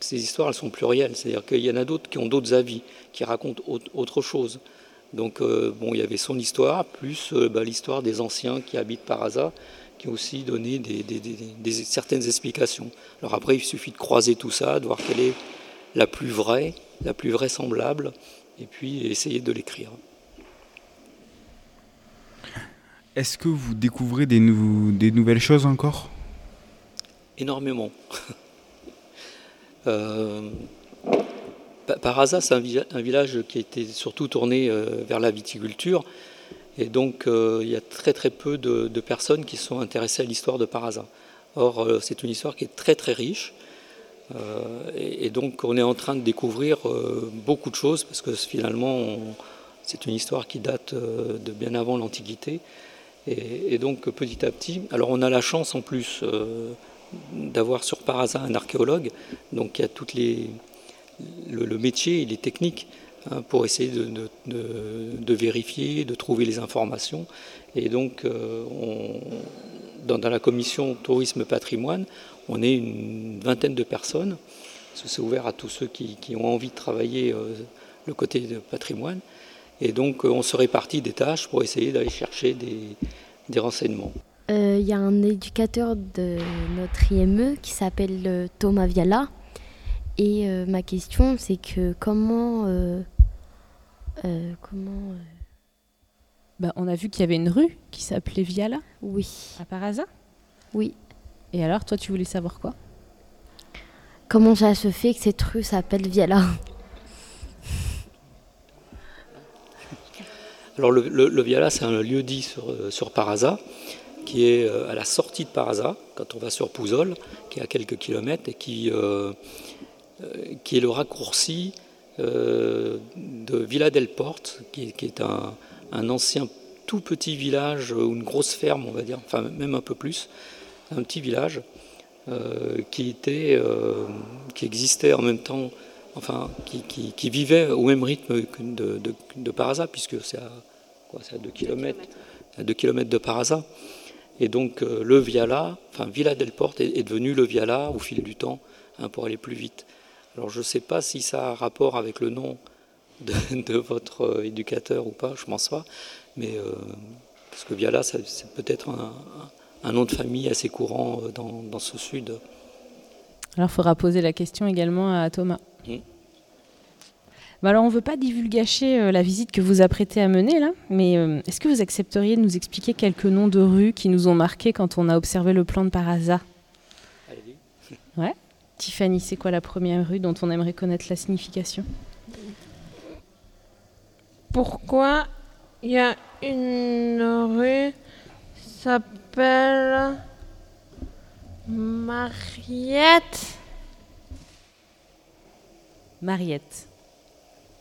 ces histoires elles sont plurielles, c'est-à-dire qu'il y en a d'autres qui ont d'autres avis, qui racontent autre chose. Donc euh, bon, il y avait son histoire, plus bah, l'histoire des anciens qui habitent par hasard, qui ont aussi donné des, certaines explications. Alors après, il suffit de croiser tout ça, de voir quelle est la plus vraie, la plus vraisemblable, et puis essayer de l'écrire. Est-ce que vous découvrez des, des nouvelles choses encore? Énormément. euh, Parasa, c'est un, village qui a été surtout tourné euh, vers la viticulture. Et donc, euh, il y a très très peu de, personnes qui sont intéressées à l'histoire de Parasa. Or, c'est une histoire qui est très très riche. Et, donc, on est en train de découvrir beaucoup de choses parce que finalement, c'est une histoire qui date de bien avant l'Antiquité. Et, donc petit à petit, alors on a la chance en plus d'avoir sur par hasard un archéologue, donc qui a toutes les, le, métier et les techniques hein, pour essayer de, vérifier, de trouver les informations. Et donc euh, dans, la commission tourisme patrimoine, on est une vingtaine de personnes. C'est ouvert à tous ceux qui, ont envie de travailler euh, le côté de patrimoine. Et donc, euh, on se répartit des tâches pour essayer d'aller chercher des, renseignements. Il euh, y a un éducateur de notre IME qui s'appelle euh, Thomas Viala. Et ma question, c'est que comment. comment bah, on a vu qu'il y avait une rue qui s'appelait Viala. Oui. À Parasa Oui. Et alors, toi, tu voulais savoir quoi? Comment ça se fait que cette rue s'appelle Viala? Alors le, Viala, c'est un lieu dit sur, euh, sur Parasa, qui est euh, à la sortie de Parasa, quand on va sur Pouzol, qui est à quelques kilomètres, et qui, euh, qui est le raccourci de Villa del Porte, qui, est un, ancien tout petit village, ou une grosse ferme, on va dire, enfin même un peu plus, un petit village qui, était, qui existait en même temps enfin, qui, vivait au même rythme que de, de, Parasa, puisque c'est à, quoi, à 2 km, à 2 km de Parasa. Et donc euh, le Viala, enfin Villa del Porte est, devenu le Viala au fil du temps hein, pour aller plus vite. Alors je ne sais pas si ça a un rapport avec le nom de, votre euh, éducateur ou pas, je pense pas, mais euh, parce que Viala c'est peut-être un, nom de famille assez courant dans, dans ce sud. Alors il faudra poser la question également à Thomas. Bah alors, on ne veut pas divulgacher euh, la visite que vous apprêtez à mener là, mais euh, est-ce que vous accepteriez de nous expliquer quelques noms de rues qui nous ont marqués quand on a observé le plan de Parasa? Ouais. Tiffany, c'est quoi la première rue dont on aimerait connaître la signification? Pourquoi il y a une rue qui s'appelle Mariette? Mariette.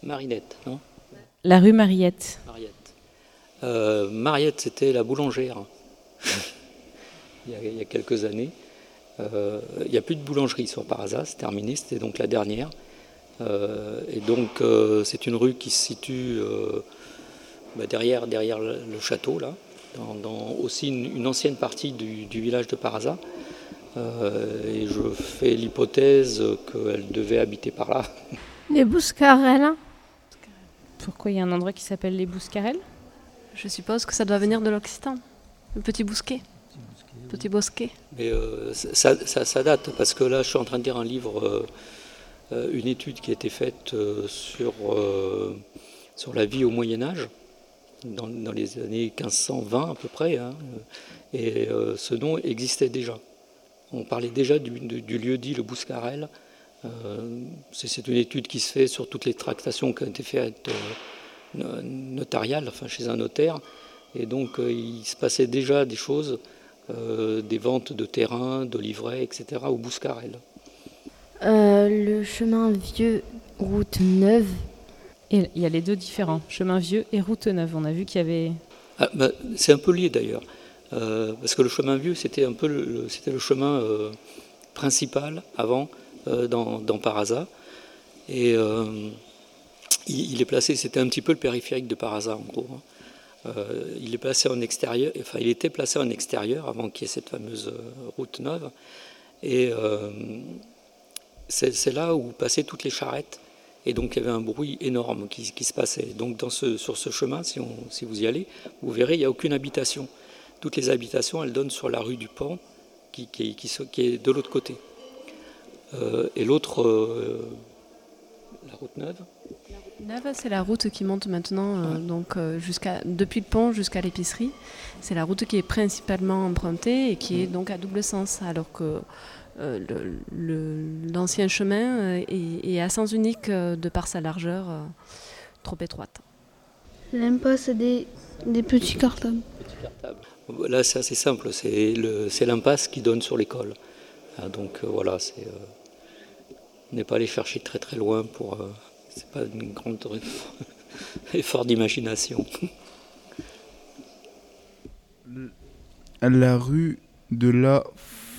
Marinette, non? La rue Mariette. Mariette. Euh, Mariette, c'était la boulangère. il, y a, il, y a, quelques années. Euh, il n'y a plus de boulangerie sur Parasa, c'est terminé, c'était donc la dernière. Euh, et donc euh, c'est une rue qui se situe bah, derrière, derrière le château, là, dans, dans aussi une, une, ancienne partie du, du, village de Parasa. et je fais l'hypothèse qu'elle devait habiter par là. Les Bouscarelles. Pourquoi il y a un endroit qui s'appelle les Bouscarelles? Je suppose que ça doit venir de l'Occitan, le petit bousquet. Petit bosquet. Mais euh, ça, ça, ça, date, parce que là, je suis en train de lire un livre, euh, une étude qui a été faite euh, sur, sur la vie au Moyen-Âge, dans, dans, les années 1520 à peu près, hein, et ce nom existait déjà. On parlait déjà du, du, du lieu dit le Bouscarel. C'est une étude qui se fait sur toutes les tractations qui ont été faites notariales, enfin chez un notaire, et donc il se passait déjà des choses euh, des ventes de terrain, de livrets, etc. au Bouscarel. Euh, le chemin vieux, route neuve. Et il y a les deux différents, chemin vieux et route neuve. On a vu qu'il y avait. Ah, bah, c'est un peu lié d'ailleurs, euh, parce que le chemin vieux c'était un peu le, c'était le chemin euh, principal avant euh, dans, dans, Parasa, et il, il, est placé, c'était un petit peu le périphérique de Parasa en gros. Hein. Euh, il est placé en extérieur, enfin il était placé en extérieur avant qu'il y ait cette fameuse euh, route neuve. Et euh, c'est là où passaient toutes les charrettes. Et donc il y avait un bruit énorme qui, se passait. Donc sur ce chemin, si, vous y allez, vous verrez, il n'y a aucune habitation. Toutes les habitations, elles donnent sur la rue du qui, qui est de l'autre côté. Euh, et l'autre, euh, la route neuve, Neuve, c'est la route qui monte maintenant euh, donc, euh, jusqu'à, depuis le pont jusqu'à l'épicerie. C'est la route qui est principalement empruntée et qui est donc à double sens, alors que euh, le, le, l'ancien chemin est, est, à sens unique de par sa largeur trop étroite. L'impasse des, des petits cartables. Là, c'est assez simple. C'est, le, c'est l'impasse qui donne sur l'école. Ah, donc voilà, c'est, on n'est pas allé chercher très très loin pour c'est pas une grande effort d'imagination. La rue de la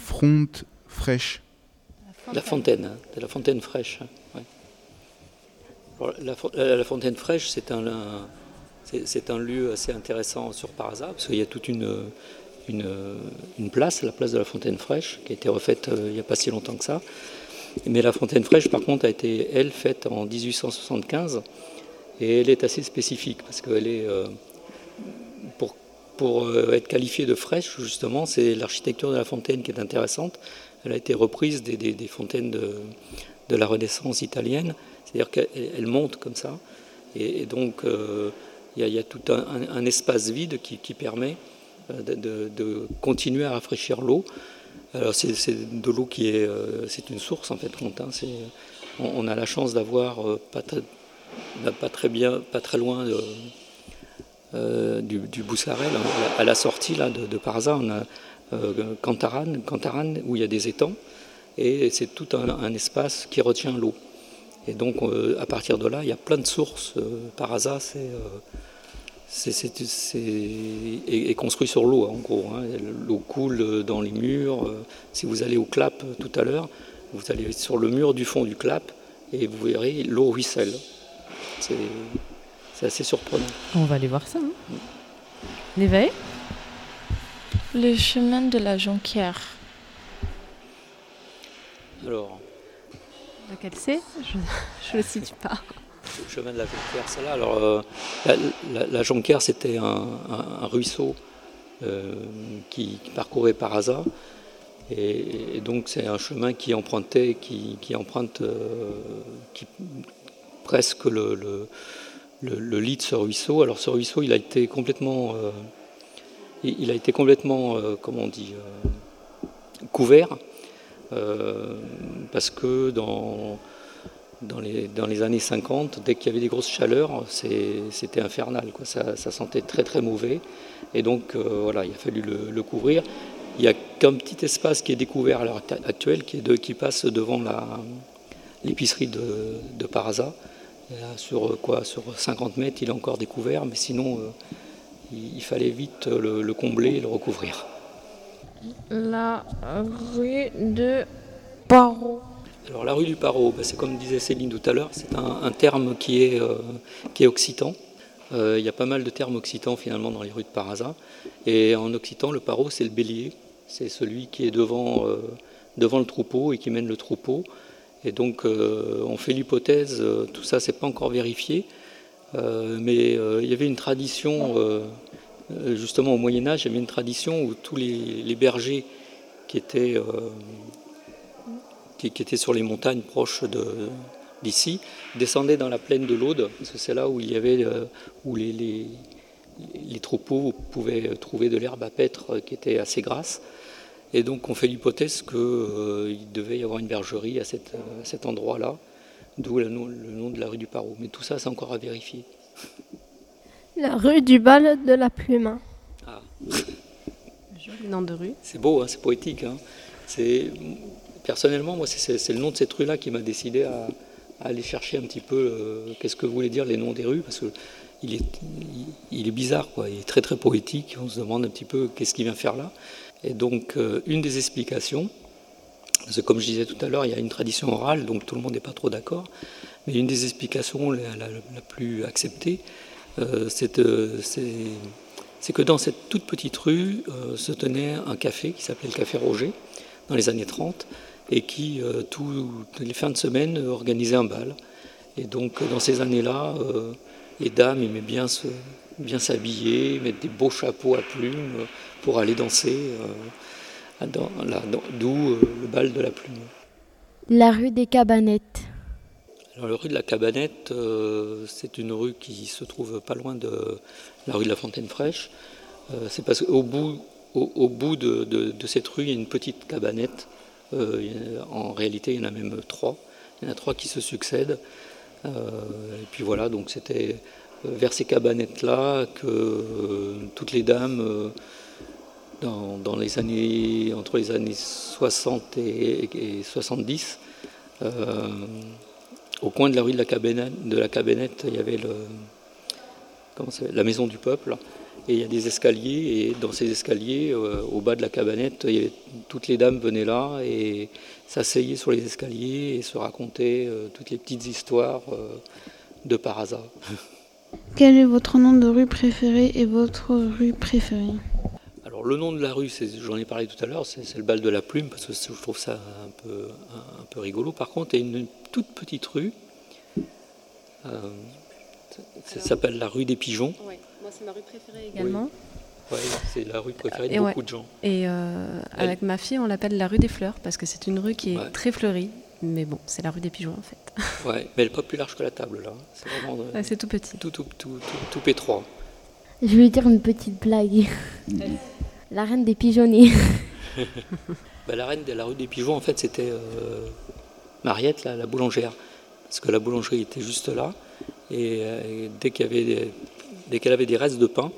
Fronte Fraîche. La fontaine, hein, de la fontaine fraîche. Hein, ouais. Alors, la, la, fontaine fraîche, c'est un, un c'est un lieu assez intéressant sur Parasa, parce qu'il y a toute une, une, une, place, la place de la fontaine fraîche, qui a été refaite euh, il n'y a pas si longtemps que ça. Mais la fontaine fraîche, par contre, a été, elle, faite en 1875. Et elle est assez spécifique parce qu'elle est. Euh, pour, pour euh, être qualifiée de fraîche, justement, c'est l'architecture de la fontaine qui est intéressante. Elle a été reprise des, des, fontaines de, de, la Renaissance italienne. C'est-à-dire qu'elle monte comme ça. Et, donc, il euh, y, y, a tout un, espace vide qui, permet de, de, continuer à rafraîchir l'eau. Alors c'est de l'eau qui est, euh, c'est une source en fait Rontin. On, a la chance d'avoir euh, pas, pas, très bien, pas très loin euh, du, du Bouscarel, hein, à la sortie là de, de Parza, on a euh, Cantaran, Cantaran où il y a des étangs et c'est tout un, espace qui retient l'eau. Et donc à partir de là, il y a plein de sources. Parza, c'est est, est, construit sur l'eau, en gros. Hein. L'eau coule dans les murs. Si vous allez au clap tout à l'heure, vous allez sur le mur du fond du clap et vous verrez l'eau ruisselle. C'est assez surprenant. On va aller voir ça. Hein. L'éveil Le chemin de la jonquière. Alors. Lequel c'est? Je ne le situe pas chemin de la Jonquière, ça là. Alors, euh, la, la, Jonquière, c'était un, ruisseau euh, qui, parcourait par hasard. Et, donc, c'est un chemin qui empruntait, qui, emprunte, euh, qui, presque le, le, lit de ce ruisseau. Alors ce ruisseau, il a été complètement, il a été complètement, comment on dit, couvert, parce que dans dans les, années 50, dès qu'il y avait des grosses chaleurs, c'était infernal. Ça, sentait très très mauvais. Et donc voilà, il a fallu le, couvrir. Il n'y a qu'un petit espace qui est découvert à l'heure actuelle, qui, passe devant l'épicerie de, de Parasa. Sur, quoi, sur 50 mètres, il est encore découvert, mais sinon, euh, il, fallait vite le, combler et le recouvrir. La rue de Paro. Alors la rue du Paro, bah, c'est comme disait Céline tout à l'heure, c'est un, terme qui est, euh, qui est occitan. Euh, il y a pas mal de termes occitans finalement dans les rues de Parasa. Et en occitan, le paro, c'est le bélier. C'est celui qui est devant, euh, devant le troupeau et qui mène le troupeau. Et donc, on fait l'hypothèse, tout ça, c'est pas encore vérifié, mais il y avait une tradition, justement au Moyen-Âge, il y avait une tradition où tous les, bergers qui étaient, qui, étaient sur les montagnes proches d'ici descendaient dans la plaine de l'Aude, parce que c'est là où il y avait, où les, les troupeaux pouvaient trouver de l'herbe à paître qui était assez grasse. Et donc on fait l'hypothèse qu'il euh, devait y avoir une bergerie à, cet endroit-là, d'où le, nom de la rue du Paro. Mais tout ça, c'est encore à vérifier. La rue du bal de la plume. Ah. Joli nom de rue. C'est beau, hein, c'est poétique. Hein. Personnellement, moi, c'est le nom de cette rue-là qui m'a décidé à, aller chercher un petit peu euh, qu'est-ce que voulaient dire les noms des rues, parce que il est, bizarre, quoi. il est très très poétique, on se demande un petit peu qu'est-ce qu'il vient faire là. Et donc euh, une des explications, parce que comme je disais tout à l'heure, il y a une tradition orale, donc tout le monde n'est pas trop d'accord, mais une des explications la, plus acceptée, euh, c'est que dans cette toute petite rue se tenait un café qui s'appelait le Café Roger dans les années 30 et qui, toutes les fins de semaine, organisait un bal. Et donc dans ces années-là, les dames aimaient bien se, bien s'habiller, mettre des beaux chapeaux à plumes euh, pour aller danser, euh, d'où euh, le bal de la plume. La rue des Cabanettes. Alors, la rue de la Cabanette, c'est une rue qui se trouve pas loin de la rue de la Fontaine Fraîche. c'est parce qu'au bout, au, bout de, de, cette rue, il y a une petite cabanette. En réalité, il y en a même trois. Il y en a trois qui se succèdent. et puis voilà, donc c'était vers ces cabanettes-là que euh, toutes les dames, euh, dans, les années, entre les années 60 et, 70, euh, au coin de la rue de la Cabinette, de la cabinette il y avait la maison du peuple. Et il y a des escaliers, et dans ces escaliers, au bas de la cabanette, toutes les dames venaient là et s'asseyaient sur les escaliers et se racontaient toutes les petites histoires de par hasard. Quel est votre nom de rue préféré et votre rue préférée? Alors le nom de la rue, j'en ai parlé tout à l'heure, c'est le bal de la plume parce que je trouve ça un peu, un, peu rigolo. Par contre, il y a une, toute petite rue, euh, ça s'appelle la rue des pigeons. C'est ma rue préférée également. Oui. c'est la rue préférée de beaucoup de gens. Et euh, avec ma fille, on l'appelle la rue des fleurs parce que c'est une rue qui est très fleurie. Mais bon, c'est la rue des pigeons en fait. Ouais, mais elle n'est pas plus large que la table là. C'est vraiment. c'est tout petit. Tout, tout, tout, tout, pétroit. Je vais dire une petite blague. la reine des pigeonniers. bah, la reine de la rue des pigeons, en fait, c'était euh, Mariette, la, boulangère. Parce que la boulangerie était juste là. Et, euh, dès qu'il y avait dès qu'elle avait des restes de pain,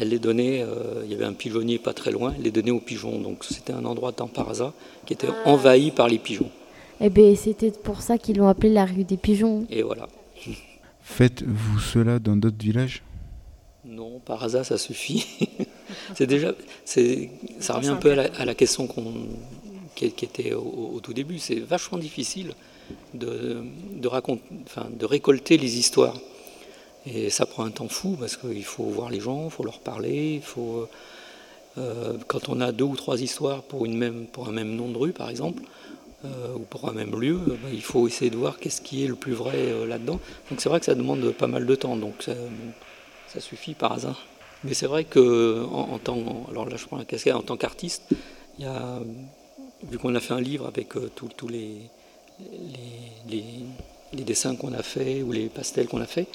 elle les donnait, euh, il y avait un pigeonnier pas très loin, elle les donnait aux pigeons. Donc c'était un endroit dans Parasa qui était ah. envahi par les pigeons. Eh bien, c'était pour ça qu'ils l'ont appelé la rue des pigeons. Et voilà. Faites-vous cela dans d'autres villages? Non, par hasard, ça suffit. c'est déjà, c'est, ça revient un peu à la, question qu'on, qui, était au, tout début. C'est vachement difficile de, de, raconter, enfin, de récolter les histoires. Et ça prend un temps fou parce qu'il faut voir les gens, il faut leur parler, il faut. Euh, quand on a deux ou trois histoires pour, une même, pour un même nom de rue, par exemple, euh, ou pour un même lieu, euh, bah, il faut essayer de voir qu'est-ce qui est le plus vrai là-dedans. Donc c'est vrai que ça demande pas mal de temps, donc ça, suffit par hasard. Mais c'est vrai que en, tant, alors là je prends la casquette, en tant qu'artiste, il y a, vu qu'on a fait un livre avec tous les dessins qu'on a fait ou les pastels qu'on a fait.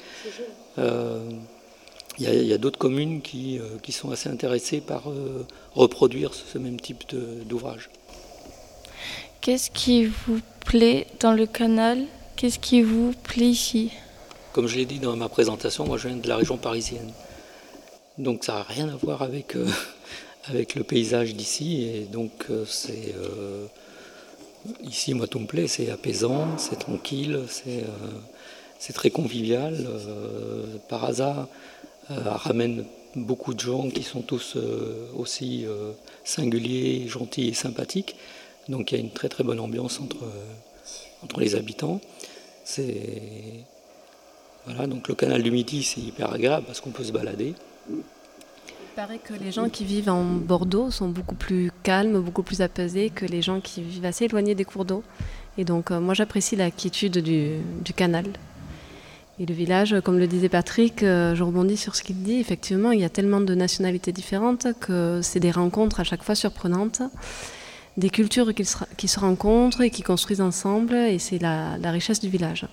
Il y a, d'autres communes qui, qui, sont assez intéressées par reproduire ce même type d'ouvrage. Qu'est-ce qui vous plaît dans le canal? Qu'est-ce qui vous plaît ici? Comme je l'ai dit dans ma présentation, moi je viens de la région parisienne. Donc ça n'a rien à voir avec, avec le paysage d'ici. Et donc c'est Ici, moi, tout me plaît, c'est apaisant, c'est tranquille, c'est euh, très convivial. Euh, par hasard, euh, ramène beaucoup de gens qui sont tous aussi singuliers, gentils et sympathiques. Donc il y a une très très bonne ambiance entre, entre les habitants. Voilà, donc le canal du Midi, c'est hyper agréable parce qu'on peut se balader. Il paraît que les gens qui vivent en Bordeaux sont beaucoup plus calmes, beaucoup plus apaisés que les gens qui vivent assez éloignés des cours d'eau. Et donc euh, moi j'apprécie la quiétude du, canal. Et le village, comme le disait Patrick, euh, je rebondis sur ce qu'il dit, effectivement il y a tellement de nationalités différentes que c'est des rencontres à chaque fois surprenantes, des cultures qui se, rencontrent et qui construisent ensemble, et c'est la richesse du village.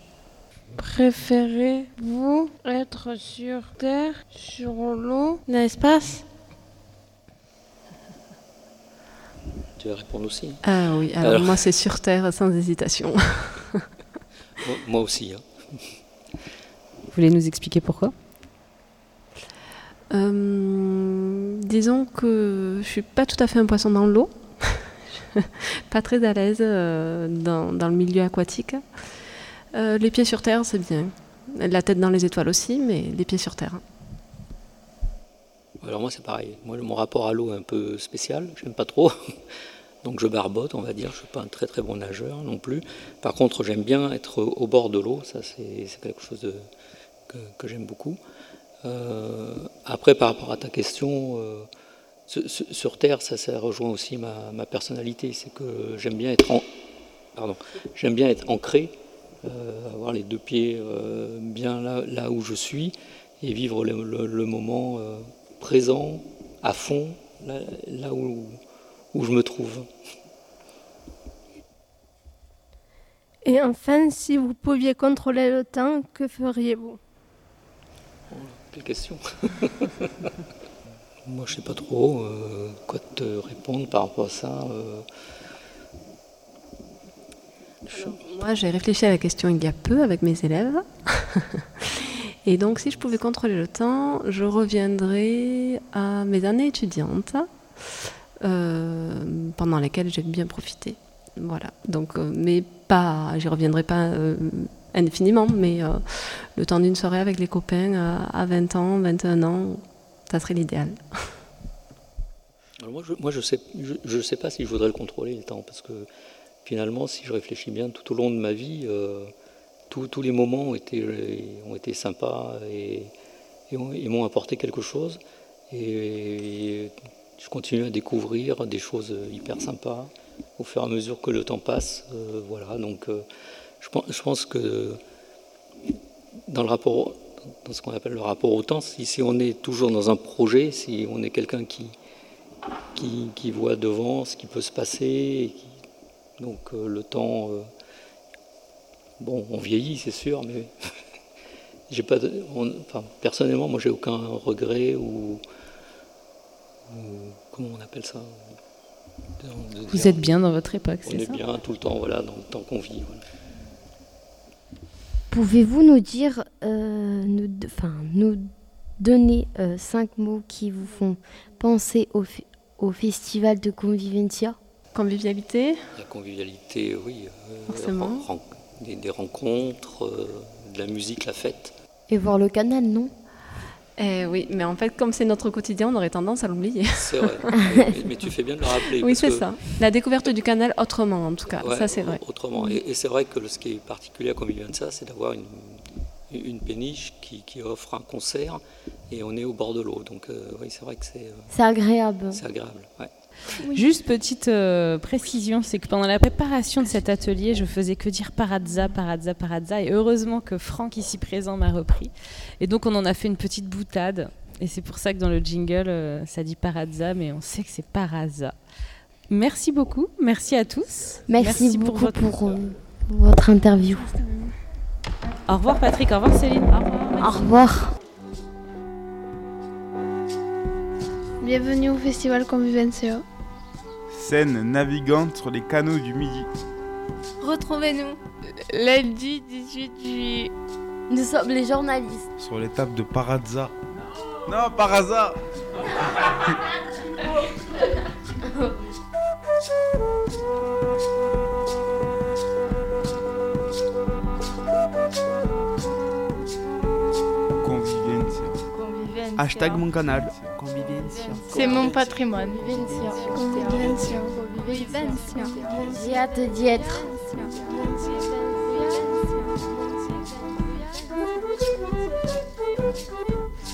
Préférez-vous être sur Terre, sur l'eau, l'espace Tu vas répondre aussi Ah oui, alors, moi c'est sur Terre sans hésitation. moi, aussi. Hein. Vous voulez nous expliquer pourquoi? Euh, Disons que je suis pas tout à fait un poisson dans l'eau, pas très à l'aise euh, dans, dans, le milieu aquatique. Euh, les pieds sur terre, c'est bien. La tête dans les étoiles aussi, mais les pieds sur terre. Alors moi c'est pareil. Moi mon rapport à l'eau est un peu spécial. J'aime pas trop. Donc je barbote, on va dire. Je suis pas un très très bon nageur non plus. Par contre j'aime bien être au bord de l'eau. Ça c'est quelque chose que, j'aime beaucoup. Euh, après par rapport à ta question, euh, sur, terre ça, rejoint aussi ma, personnalité. C'est que j'aime bien être pardon, j'aime bien être ancré avoir les deux pieds euh, bien là, là, où je suis et vivre le, moment euh, présent, à fond, là, où, où je me trouve. Et enfin, si vous pouviez contrôler le temps, que feriez-vous? Oh, Quelle question Moi, je sais pas trop quoi te répondre par rapport à ça. Moi, j'ai réfléchi à la question il y a peu avec mes élèves. Et donc, si je pouvais contrôler le temps, je reviendrais à mes années étudiantes, euh, pendant lesquelles j'ai bien profité. Voilà. Donc, euh, mais pas, j'y reviendrai pas euh, infiniment, mais le temps d'une soirée avec les copains à 20 ans, 21 ans, ça serait l'idéal. moi, je, je sais, je, sais pas si je voudrais le contrôler le temps, parce que finalement, si je réfléchis bien, tout au long de ma vie, euh, tous les moments ont été, sympas et, m'ont apporté quelque chose. Et, je continue à découvrir des choses hyper sympas au fur et à mesure que le temps passe. Euh, voilà, donc euh, je, pense, que dans le rapport, dans ce qu'on appelle le rapport au temps, si, on est toujours dans un projet, si on est quelqu'un qui, qui, voit devant ce qui peut se passer, donc euh, le temps, euh, bon, on vieillit, c'est sûr, mais j'ai pas, personnellement, moi, j'ai aucun regret ou, comment on appelle ça? Vous êtes bien dans votre époque, c'est ça On est bien tout le temps, voilà, dans le temps qu'on vit. Pouvez-vous nous dire, euh, nous, nous donner cinq mots qui vous font penser au, au festival de Convivencia? Convivialité La convivialité, oui. Euh, Forcément. des, rencontres, euh, de la musique, la fête. Et voir le canal, non? Eh oui, mais en fait, comme c'est notre quotidien, on aurait tendance à l'oublier. C'est vrai. mais, tu fais bien de le rappeler. Oui, c'est ça. La découverte du canal autrement, en tout cas. ça, c'est vrai. Autrement. Et, c'est vrai que ce qui est particulier à Convivienza, c'est d'avoir une, une péniche qui, offre un concert et on est au bord de l'eau. Donc, euh, oui, c'est vrai que c'est. c'est agréable. C'est agréable, ouais. Juste petite euh, précision, c'est que pendant la préparation de cet atelier, je faisais que dire parazza, parazza, parazza, et heureusement que Franck ici présent m'a repris. Et donc on en a fait une petite boutade, et c'est pour ça que dans le jingle, euh, ça dit parazza, mais on sait que c'est parazza. Merci beaucoup, merci à tous. Merci, beaucoup pour, votre, pour, euh, votre interview. Au revoir Patrick, au revoir Céline. Au revoir. Au revoir. Bienvenue au Festival Convivencia. Scène navigante sur les canaux du Midi. Retrouvez-nous lundi 18 juillet. Nous sommes les journalistes. Sur l'étape de Parazza. Non, Parazza Hashtag mon canal. C'est mon patrimoine. J'ai hâte d'y être.